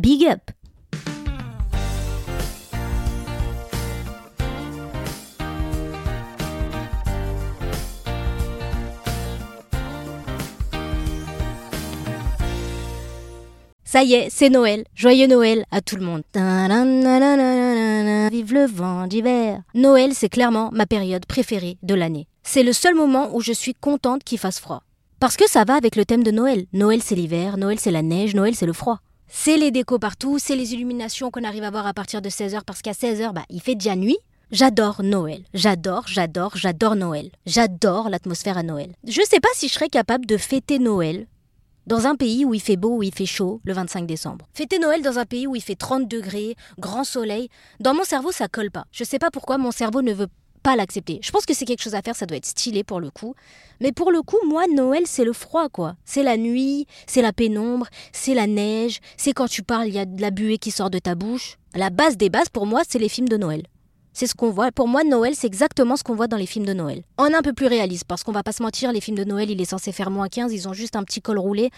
Big up Ça y est, c'est Noël. Joyeux Noël à tout le monde. Vive le vent d'hiver. Noël, c'est clairement ma période préférée de l'année. C'est le seul moment où je suis contente qu'il fasse froid. Parce que ça va avec le thème de Noël. Noël, c'est l'hiver, Noël, c'est la neige, Noël, c'est le froid. C'est les décos partout, c'est les illuminations qu'on arrive à voir à partir de 16h parce qu'à 16h, bah, il fait déjà nuit. J'adore Noël. J'adore, j'adore, j'adore Noël. J'adore l'atmosphère à Noël. Je sais pas si je serais capable de fêter Noël dans un pays où il fait beau, où il fait chaud, le 25 décembre. Fêter Noël dans un pays où il fait 30 degrés, grand soleil, dans mon cerveau, ça colle pas. Je sais pas pourquoi mon cerveau ne veut pas l'accepter. Je pense que c'est quelque chose à faire, ça doit être stylé pour le coup. Mais pour le coup, moi, Noël, c'est le froid, quoi. C'est la nuit, c'est la pénombre, c'est la neige, c'est quand tu parles, il y a de la buée qui sort de ta bouche. La base des bases, pour moi, c'est les films de Noël. C'est ce qu'on voit. Pour moi, Noël, c'est exactement ce qu'on voit dans les films de Noël. En un peu plus réaliste, parce qu'on va pas se mentir, les films de Noël, il est censé faire moins 15, ils ont juste un petit col roulé.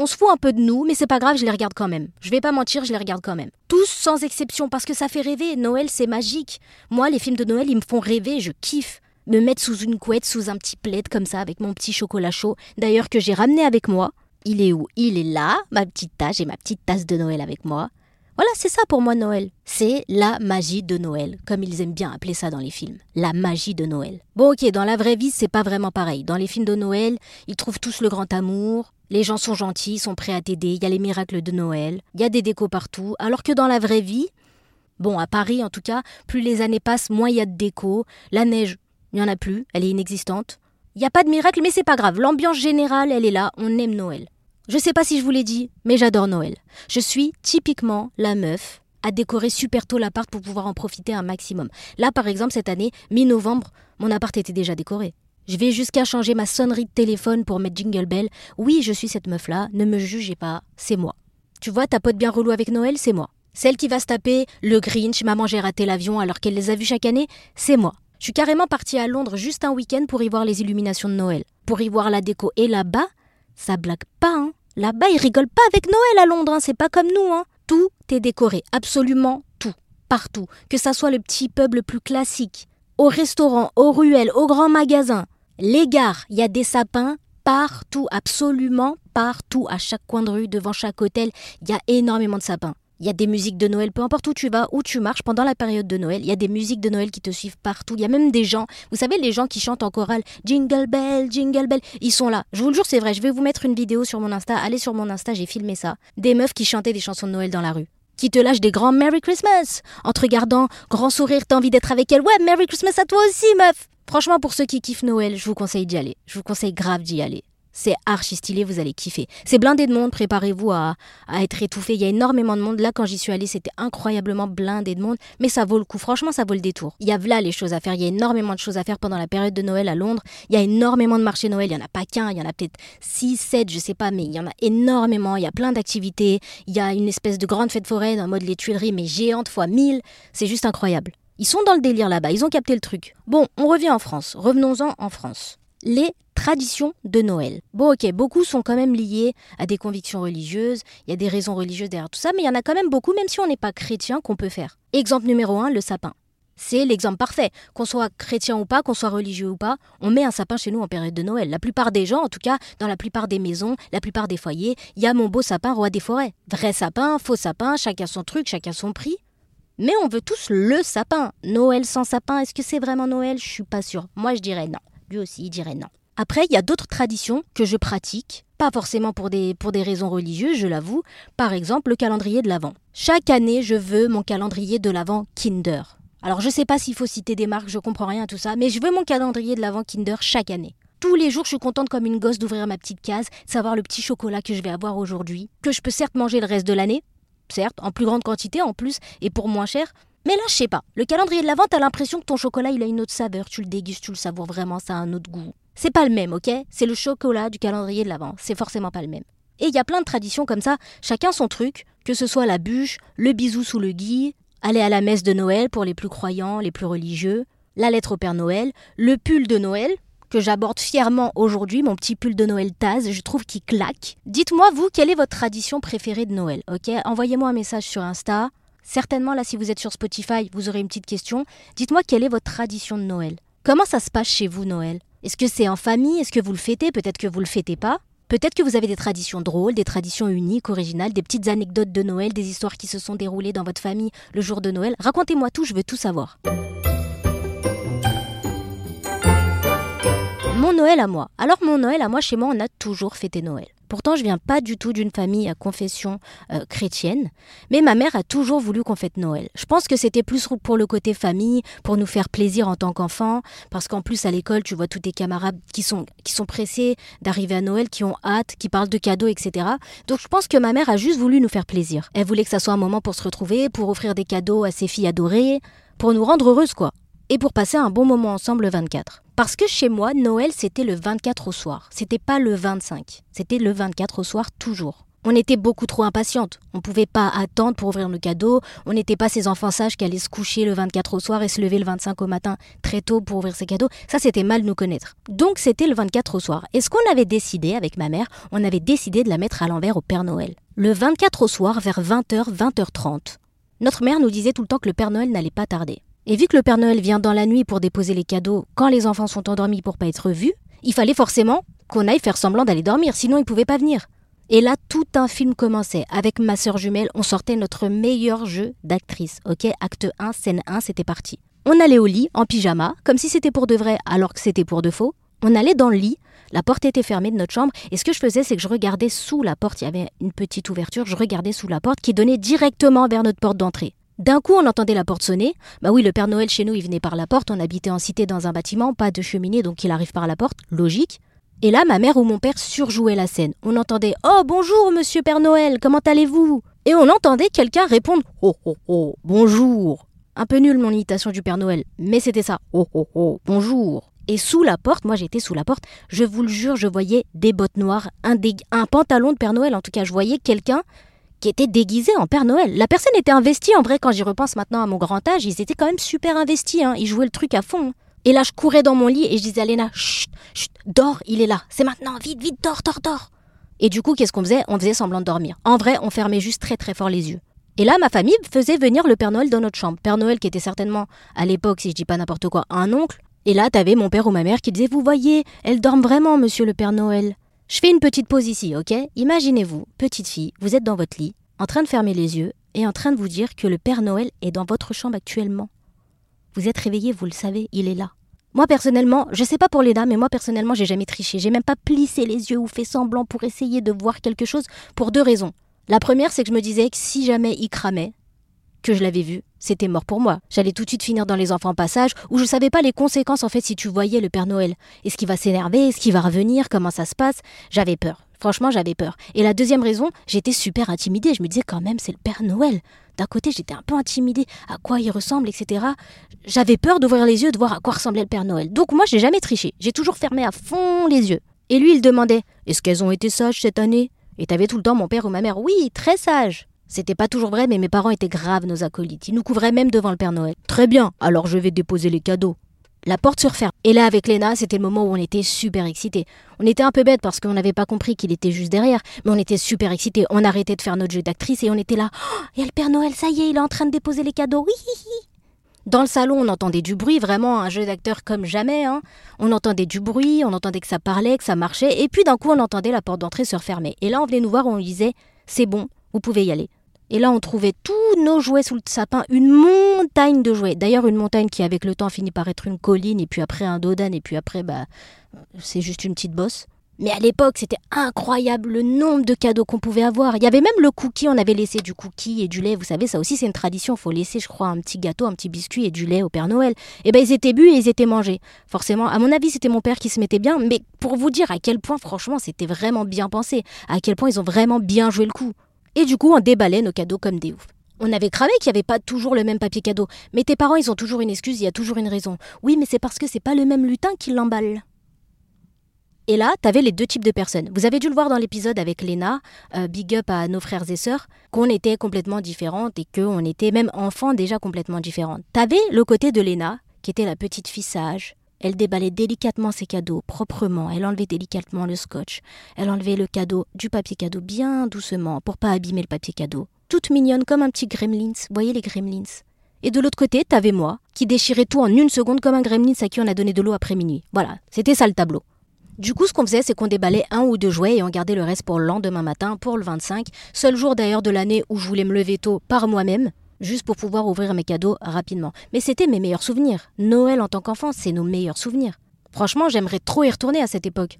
On se fout un peu de nous, mais c'est pas grave, je les regarde quand même. Je vais pas mentir, je les regarde quand même. Tous sans exception, parce que ça fait rêver. Noël, c'est magique. Moi, les films de Noël, ils me font rêver, je kiffe. Me mettre sous une couette, sous un petit plaid comme ça, avec mon petit chocolat chaud. D'ailleurs, que j'ai ramené avec moi. Il est où? Il est là, ma petite tasse, j'ai ma petite tasse de Noël avec moi. Voilà, c'est ça pour moi Noël. C'est la magie de Noël, comme ils aiment bien appeler ça dans les films. La magie de Noël. Bon ok, dans la vraie vie, c'est pas vraiment pareil. Dans les films de Noël, ils trouvent tous le grand amour, les gens sont gentils, sont prêts à t'aider, il y a les miracles de Noël, il y a des décos partout, alors que dans la vraie vie, bon, à Paris en tout cas, plus les années passent, moins il y a de décos, la neige, il n'y en a plus, elle est inexistante. Il n'y a pas de miracle, mais c'est pas grave, l'ambiance générale, elle est là, on aime Noël. Je sais pas si je vous l'ai dit, mais j'adore Noël. Je suis typiquement la meuf à décorer super tôt l'appart pour pouvoir en profiter un maximum. Là, par exemple, cette année, mi-novembre, mon appart était déjà décoré. Je vais jusqu'à changer ma sonnerie de téléphone pour mettre Jingle Bell. Oui, je suis cette meuf-là, ne me jugez pas, c'est moi. Tu vois, ta pote bien relou avec Noël, c'est moi. Celle qui va se taper le Grinch, maman j'ai raté l'avion alors qu'elle les a vus chaque année, c'est moi. Je suis carrément partie à Londres juste un week-end pour y voir les illuminations de Noël. Pour y voir la déco. Et là-bas, ça blague pas, hein. Là-bas, ils rigolent pas avec Noël à Londres, hein. c'est pas comme nous, hein. Tout est décoré, absolument tout, partout. Que ça soit le petit pub le plus classique, au restaurant, aux ruelles, aux grands magasins, les gares, il y a des sapins partout, absolument partout, à chaque coin de rue, devant chaque hôtel, il y a énormément de sapins. Il y a des musiques de Noël, peu importe où tu vas, où tu marches pendant la période de Noël. Il y a des musiques de Noël qui te suivent partout. Il y a même des gens, vous savez, les gens qui chantent en chorale Jingle Bell, Jingle Bell, ils sont là. Je vous le jure, c'est vrai. Je vais vous mettre une vidéo sur mon Insta. Allez sur mon Insta, j'ai filmé ça. Des meufs qui chantaient des chansons de Noël dans la rue. Qui te lâchent des grands Merry Christmas. En te regardant, grand sourire, t'as envie d'être avec elles. Ouais, Merry Christmas à toi aussi, meuf. Franchement, pour ceux qui kiffent Noël, je vous conseille d'y aller. Je vous conseille grave d'y aller. C'est archi stylé, vous allez kiffer. C'est blindé de monde, préparez-vous à, être étouffé. Il y a énormément de monde. Là, quand j'y suis allée, c'était incroyablement blindé de monde. Mais ça vaut le coup. Franchement, ça vaut le détour. Il y a là les choses à faire. Il y a énormément de choses à faire pendant la période de Noël à Londres. Il y a énormément de marchés Noël. Il n'y en a pas qu'un. Il y en a peut-être 6, 7, je sais pas, mais il y en a énormément. Il y a plein d'activités. Il y a une espèce de grande fête foraine en mode les Tuileries, mais géante fois 1000. C'est juste incroyable. Ils sont dans le délire là-bas. Ils ont capté le truc. Bon, on revient en France. Revenons-en en France les traditions de Noël. Bon ok, beaucoup sont quand même liés à des convictions religieuses, il y a des raisons religieuses derrière tout ça, mais il y en a quand même beaucoup, même si on n'est pas chrétien, qu'on peut faire. Exemple numéro 1, le sapin. C'est l'exemple parfait. Qu'on soit chrétien ou pas, qu'on soit religieux ou pas, on met un sapin chez nous en période de Noël. La plupart des gens, en tout cas, dans la plupart des maisons, la plupart des foyers, il y a mon beau sapin roi des forêts. Vrai sapin, faux sapin, chacun son truc, chacun son prix. Mais on veut tous le sapin. Noël sans sapin, est-ce que c'est vraiment Noël? Je suis pas sûre. Moi, je dirais non. Lui aussi, il dirait non. Après, il y a d'autres traditions que je pratique, pas forcément pour des, pour des raisons religieuses, je l'avoue. Par exemple, le calendrier de l'Avent. Chaque année, je veux mon calendrier de l'Avent Kinder. Alors, je sais pas s'il faut citer des marques, je comprends rien à tout ça, mais je veux mon calendrier de l'Avent Kinder chaque année. Tous les jours, je suis contente comme une gosse d'ouvrir ma petite case, savoir le petit chocolat que je vais avoir aujourd'hui, que je peux certes manger le reste de l'année, certes, en plus grande quantité en plus, et pour moins cher, mais là, je sais pas. Le calendrier de l'Avent, t'as l'impression que ton chocolat, il a une autre saveur. Tu le dégustes, tu le savoures vraiment, ça a un autre goût. C'est pas le même, ok? C'est le chocolat du calendrier de l'Avent. C'est forcément pas le même. Et il y a plein de traditions comme ça, chacun son truc, que ce soit la bûche, le bisou sous le gui, aller à la messe de Noël pour les plus croyants, les plus religieux, la lettre au Père Noël, le pull de Noël, que j'aborde fièrement aujourd'hui, mon petit pull de Noël Taz, je trouve qu'il claque. Dites-moi, vous, quelle est votre tradition préférée de Noël Ok, envoyez-moi un message sur Insta. Certainement, là, si vous êtes sur Spotify, vous aurez une petite question. Dites-moi quelle est votre tradition de Noël? Comment ça se passe chez vous, Noël? Est-ce que c'est en famille? Est-ce que vous le fêtez? Peut-être que vous le fêtez pas. Peut-être que vous avez des traditions drôles, des traditions uniques, originales, des petites anecdotes de Noël, des histoires qui se sont déroulées dans votre famille le jour de Noël. Racontez-moi tout, je veux tout savoir. Mon Noël à moi. Alors mon Noël à moi, chez moi, on a toujours fêté Noël. Pourtant, je viens pas du tout d'une famille à confession euh, chrétienne, mais ma mère a toujours voulu qu'on fête Noël. Je pense que c'était plus pour le côté famille, pour nous faire plaisir en tant qu'enfants, parce qu'en plus à l'école, tu vois tous tes camarades qui sont qui sont pressés d'arriver à Noël, qui ont hâte, qui parlent de cadeaux, etc. Donc je pense que ma mère a juste voulu nous faire plaisir. Elle voulait que ça soit un moment pour se retrouver, pour offrir des cadeaux à ses filles adorées, pour nous rendre heureuses quoi, et pour passer un bon moment ensemble le 24. Parce que chez moi, Noël, c'était le 24 au soir. C'était pas le 25. C'était le 24 au soir toujours. On était beaucoup trop impatientes. On pouvait pas attendre pour ouvrir nos cadeaux. On n'était pas ces enfants sages qui allaient se coucher le 24 au soir et se lever le 25 au matin très tôt pour ouvrir ses cadeaux. Ça, c'était mal nous connaître. Donc, c'était le 24 au soir. Et ce qu'on avait décidé avec ma mère, on avait décidé de la mettre à l'envers au Père Noël. Le 24 au soir, vers 20h, 20h30. Notre mère nous disait tout le temps que le Père Noël n'allait pas tarder. Et vu que le Père Noël vient dans la nuit pour déposer les cadeaux quand les enfants sont endormis pour pas être vus, il fallait forcément qu'on aille faire semblant d'aller dormir, sinon il pouvait pas venir. Et là, tout un film commençait. Avec ma sœur jumelle, on sortait notre meilleur jeu d'actrice. Ok, acte 1, scène 1, c'était parti. On allait au lit, en pyjama, comme si c'était pour de vrai alors que c'était pour de faux. On allait dans le lit, la porte était fermée de notre chambre, et ce que je faisais, c'est que je regardais sous la porte, il y avait une petite ouverture, je regardais sous la porte qui donnait directement vers notre porte d'entrée. D'un coup, on entendait la porte sonner. Bah oui, le Père Noël chez nous, il venait par la porte. On habitait en cité dans un bâtiment, pas de cheminée, donc il arrive par la porte. Logique. Et là, ma mère ou mon père surjouaient la scène. On entendait Oh, bonjour, monsieur Père Noël, comment allez-vous? Et on entendait quelqu'un répondre Oh, oh, oh, bonjour. Un peu nul mon imitation du Père Noël, mais c'était ça. Oh, oh, oh, bonjour. Et sous la porte, moi j'étais sous la porte, je vous le jure, je voyais des bottes noires, un pantalon de Père Noël, en tout cas, je voyais quelqu'un qui était déguisé en Père Noël. La personne était investie, en vrai, quand j'y repense maintenant à mon grand âge, ils étaient quand même super investis, hein. ils jouaient le truc à fond. Et là, je courais dans mon lit et je disais à Léna, chut, chut, dors, il est là, c'est maintenant, vite, vite, dors, dors, dors. Et du coup, qu'est-ce qu'on faisait? On faisait semblant de dormir. En vrai, on fermait juste très très fort les yeux. Et là, ma famille faisait venir le Père Noël dans notre chambre. Père Noël qui était certainement, à l'époque, si je dis pas n'importe quoi, un oncle. Et là, t'avais mon père ou ma mère qui disait, vous voyez, elle dort vraiment, monsieur le Père Noël. Je fais une petite pause ici, ok? Imaginez-vous, petite fille, vous êtes dans votre lit, en train de fermer les yeux et en train de vous dire que le Père Noël est dans votre chambre actuellement. Vous êtes réveillé, vous le savez, il est là. Moi personnellement, je sais pas pour les dames, mais moi personnellement, j'ai jamais triché. J'ai même pas plissé les yeux ou fait semblant pour essayer de voir quelque chose pour deux raisons. La première, c'est que je me disais que si jamais il cramait, que je l'avais vu, c'était mort pour moi. J'allais tout de suite finir dans les enfants passage, où je savais pas les conséquences en fait si tu voyais le Père Noël. Est-ce qu'il va s'énerver? Est-ce qu'il va revenir? Comment ça se passe? J'avais peur. Franchement, j'avais peur. Et la deuxième raison, j'étais super intimidée. Je me disais quand même, c'est le Père Noël. D'un côté, j'étais un peu intimidée à quoi il ressemble, etc. J'avais peur d'ouvrir les yeux, de voir à quoi ressemblait le Père Noël. Donc moi, j'ai jamais triché. J'ai toujours fermé à fond les yeux. Et lui, il demandait Est-ce qu'elles ont été sages cette année? Et t'avais tout le temps mon père ou ma mère Oui, très sages. C'était pas toujours vrai, mais mes parents étaient graves nos acolytes. Ils nous couvraient même devant le Père Noël. Très bien, alors je vais déposer les cadeaux. La porte se referme. Et là, avec Léna, c'était le moment où on était super excités. On était un peu bête parce qu'on n'avait pas compris qu'il était juste derrière, mais on était super excités. On arrêtait de faire notre jeu d'actrice et on était là. Oh, il y a le Père Noël, ça y est, il est en train de déposer les cadeaux. Dans le salon, on entendait du bruit, vraiment un jeu d'acteur comme jamais. Hein. On entendait du bruit, on entendait que ça parlait, que ça marchait, et puis d'un coup, on entendait la porte d'entrée se refermer. Et là, on venait nous voir, on disait C'est bon, vous pouvez y aller. Et là, on trouvait tous nos jouets sous le sapin, une montagne de jouets. D'ailleurs, une montagne qui, avec le temps, finit par être une colline, et puis après un dodan, et puis après, bah, c'est juste une petite bosse. Mais à l'époque, c'était incroyable le nombre de cadeaux qu'on pouvait avoir. Il y avait même le cookie, on avait laissé du cookie et du lait. Vous savez, ça aussi, c'est une tradition. Il faut laisser, je crois, un petit gâteau, un petit biscuit et du lait au Père Noël. Et eh ben, ils étaient bu et ils étaient mangés. Forcément, à mon avis, c'était mon père qui se mettait bien. Mais pour vous dire à quel point, franchement, c'était vraiment bien pensé. À quel point ils ont vraiment bien joué le coup. Et du coup, on déballait nos cadeaux comme des oufs. On avait cramé qu'il n'y avait pas toujours le même papier cadeau. Mais tes parents, ils ont toujours une excuse, il y a toujours une raison. Oui, mais c'est parce que c'est pas le même lutin qui l'emballe. Et là, t'avais les deux types de personnes. Vous avez dû le voir dans l'épisode avec Léna, euh, big up à nos frères et sœurs, qu'on était complètement différentes et qu'on était même enfants déjà complètement différentes. T'avais le côté de Léna, qui était la petite fille sage, Elle déballait délicatement ses cadeaux, proprement. Elle enlevait délicatement le scotch. Elle enlevait le cadeau du papier cadeau bien doucement pour pas abîmer le papier cadeau. Toute mignonne comme un petit gremlins. Voyez les gremlins et de l'autre côté, t'avais moi, qui déchirait tout en une seconde comme un gremlin à qui on a donné de l'eau après minuit. Voilà, c'était ça le tableau. Du coup, ce qu'on faisait, c'est qu'on déballait un ou deux jouets et on gardait le reste pour le lendemain matin, pour le 25, seul jour d'ailleurs de l'année où je voulais me lever tôt par moi-même, juste pour pouvoir ouvrir mes cadeaux rapidement. Mais c'était mes meilleurs souvenirs. Noël en tant qu'enfant, c'est nos meilleurs souvenirs. Franchement, j'aimerais trop y retourner à cette époque.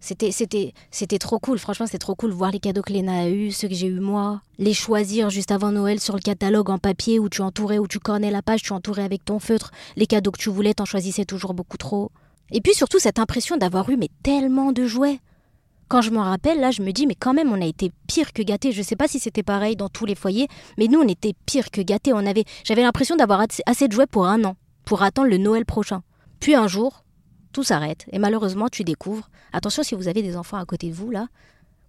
C'était, c'était, c'était trop cool. Franchement, c'était trop cool voir les cadeaux que Léna a eus, ceux que j'ai eu moi. Les choisir juste avant Noël sur le catalogue en papier où tu entourais, où tu cornais la page, tu entourais avec ton feutre. Les cadeaux que tu voulais, t'en choisissais toujours beaucoup trop. Et puis surtout cette impression d'avoir eu mais tellement de jouets. Quand je m'en rappelle, là, je me dis, mais quand même, on a été pire que gâtés. Je sais pas si c'était pareil dans tous les foyers, mais nous, on était pire que gâtés. On avait, j'avais l'impression d'avoir assez de jouets pour un an, pour attendre le Noël prochain. Puis un jour, tout s'arrête et malheureusement tu découvres, attention si vous avez des enfants à côté de vous là,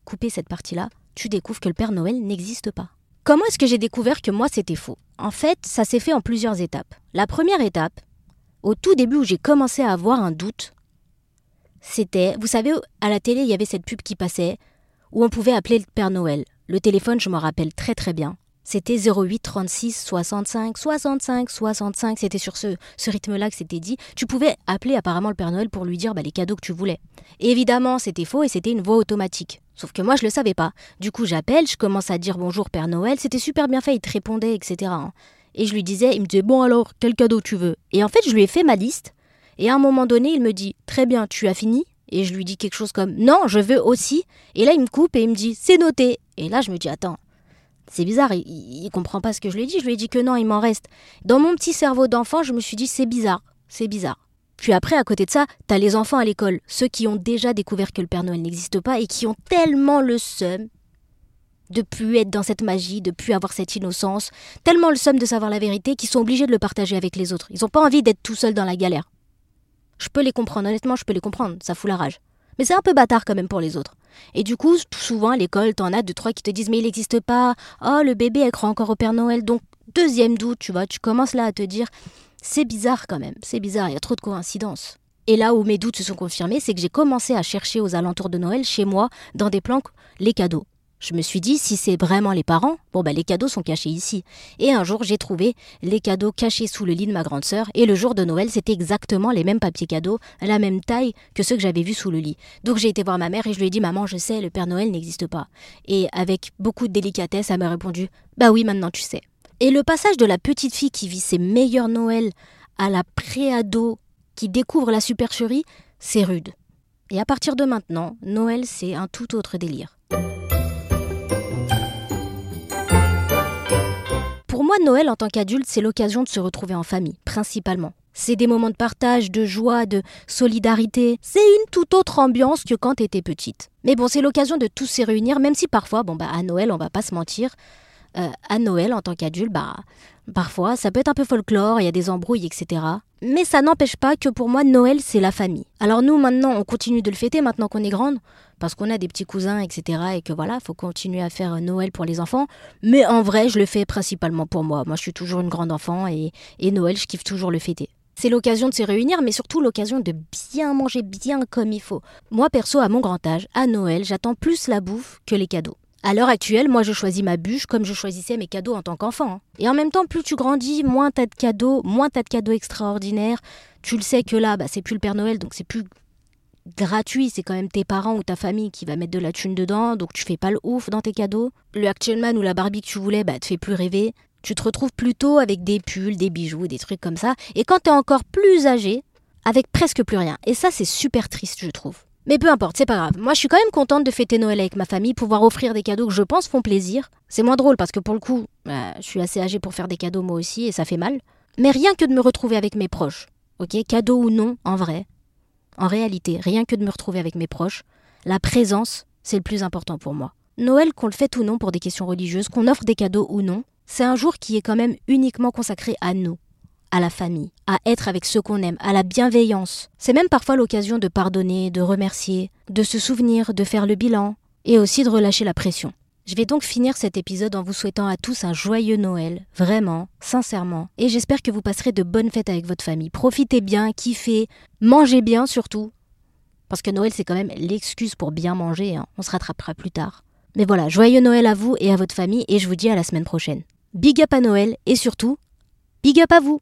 coupez cette partie-là, tu découvres que le Père Noël n'existe pas. Comment est-ce que j'ai découvert que moi c'était faux? En fait, ça s'est fait en plusieurs étapes. La première étape, au tout début où j'ai commencé à avoir un doute, c'était, vous savez, à la télé il y avait cette pub qui passait où on pouvait appeler le Père Noël. Le téléphone, je m'en rappelle très très bien. C'était 08 36 65 65 65. C'était sur ce, ce rythme-là que c'était dit. Tu pouvais appeler apparemment le Père Noël pour lui dire bah, les cadeaux que tu voulais. évidemment, c'était faux et c'était une voix automatique. Sauf que moi, je le savais pas. Du coup, j'appelle, je commence à dire bonjour Père Noël. C'était super bien fait, il te répondait, etc. Hein. Et je lui disais, il me disait bon alors, quel cadeau tu veux? Et en fait, je lui ai fait ma liste. Et à un moment donné, il me dit très bien, tu as fini Et je lui dis quelque chose comme non, je veux aussi. Et là, il me coupe et il me dit c'est noté. Et là, je me dis attends c'est bizarre, il, ne comprend pas ce que je lui ai dit. Je lui ai dit que non, il m'en reste. Dans mon petit cerveau d'enfant, je me suis dit c'est bizarre, c'est bizarre. Puis après, à côté de ça, t'as les enfants à l'école, ceux qui ont déjà découvert que le Père Noël n'existe pas et qui ont tellement le seum de plus être dans cette magie, de plus avoir cette innocence, tellement le seum de savoir la vérité qu'ils sont obligés de le partager avec les autres. Ils n'ont pas envie d'être tout seuls dans la galère. Je peux les comprendre, honnêtement, je peux les comprendre, ça fout la rage. Mais c'est un peu bâtard quand même pour les autres. Et du coup, souvent à l'école, t'en as deux, trois qui te disent mais il n'existe pas. Oh, le bébé, elle croit encore au Père Noël. Donc, deuxième doute, tu vois, tu commences là à te dire c'est bizarre quand même, c'est bizarre, il y a trop de coïncidences. Et là où mes doutes se sont confirmés, c'est que j'ai commencé à chercher aux alentours de Noël, chez moi, dans des planques, les cadeaux. Je me suis dit, si c'est vraiment les parents, bon bah les cadeaux sont cachés ici. Et un jour, j'ai trouvé les cadeaux cachés sous le lit de ma grande sœur, et le jour de Noël, c'était exactement les mêmes papiers cadeaux, la même taille que ceux que j'avais vus sous le lit. Donc j'ai été voir ma mère et je lui ai dit, maman, je sais, le Père Noël n'existe pas. Et avec beaucoup de délicatesse, elle m'a répondu, bah oui, maintenant tu sais. Et le passage de la petite fille qui vit ses meilleurs Noëls à la préado qui découvre la supercherie, c'est rude. Et à partir de maintenant, Noël, c'est un tout autre délire. Noël en tant qu'adulte, c'est l'occasion de se retrouver en famille, principalement. C'est des moments de partage, de joie, de solidarité. C'est une toute autre ambiance que quand t'étais petite. Mais bon, c'est l'occasion de tous se réunir, même si parfois, bon bah à Noël, on va pas se mentir, euh, à Noël en tant qu'adulte, bah parfois ça peut être un peu folklore, il y a des embrouilles, etc. Mais ça n'empêche pas que pour moi, Noël, c'est la famille. Alors nous, maintenant, on continue de le fêter, maintenant qu'on est grande parce qu'on a des petits cousins, etc. Et que voilà, faut continuer à faire Noël pour les enfants. Mais en vrai, je le fais principalement pour moi. Moi, je suis toujours une grande enfant et, et Noël, je kiffe toujours le fêter. C'est l'occasion de se réunir, mais surtout l'occasion de bien manger bien comme il faut. Moi, perso, à mon grand âge, à Noël, j'attends plus la bouffe que les cadeaux. À l'heure actuelle, moi je choisis ma bûche comme je choisissais mes cadeaux en tant qu'enfant. Hein. Et en même temps, plus tu grandis, moins t'as de cadeaux, moins t'as de cadeaux extraordinaires. Tu le sais que là, bah, c'est plus le Père Noël, donc c'est plus gratuit, c'est quand même tes parents ou ta famille qui va mettre de la thune dedans, donc tu fais pas le ouf dans tes cadeaux. Le Action Man ou la Barbie que tu voulais, bah te fait plus rêver. Tu te retrouves plutôt avec des pulls, des bijoux, des trucs comme ça. Et quand t'es encore plus âgé, avec presque plus rien. Et ça, c'est super triste, je trouve. Mais peu importe, c'est pas grave. Moi, je suis quand même contente de fêter Noël avec ma famille, pouvoir offrir des cadeaux que je pense font plaisir. C'est moins drôle parce que pour le coup, bah, je suis assez âgée pour faire des cadeaux moi aussi et ça fait mal. Mais rien que de me retrouver avec mes proches, ok, cadeau ou non, en vrai, en réalité, rien que de me retrouver avec mes proches, la présence, c'est le plus important pour moi. Noël, qu'on le fête ou non pour des questions religieuses, qu'on offre des cadeaux ou non, c'est un jour qui est quand même uniquement consacré à nous, à la famille, à être avec ceux qu'on aime, à la bienveillance. C'est même parfois l'occasion de pardonner, de remercier, de se souvenir, de faire le bilan, et aussi de relâcher la pression. Je vais donc finir cet épisode en vous souhaitant à tous un joyeux Noël, vraiment, sincèrement, et j'espère que vous passerez de bonnes fêtes avec votre famille. Profitez bien, kiffez, mangez bien surtout, parce que Noël c'est quand même l'excuse pour bien manger, hein. on se rattrapera plus tard. Mais voilà, joyeux Noël à vous et à votre famille, et je vous dis à la semaine prochaine. Big up à Noël, et surtout, big up à vous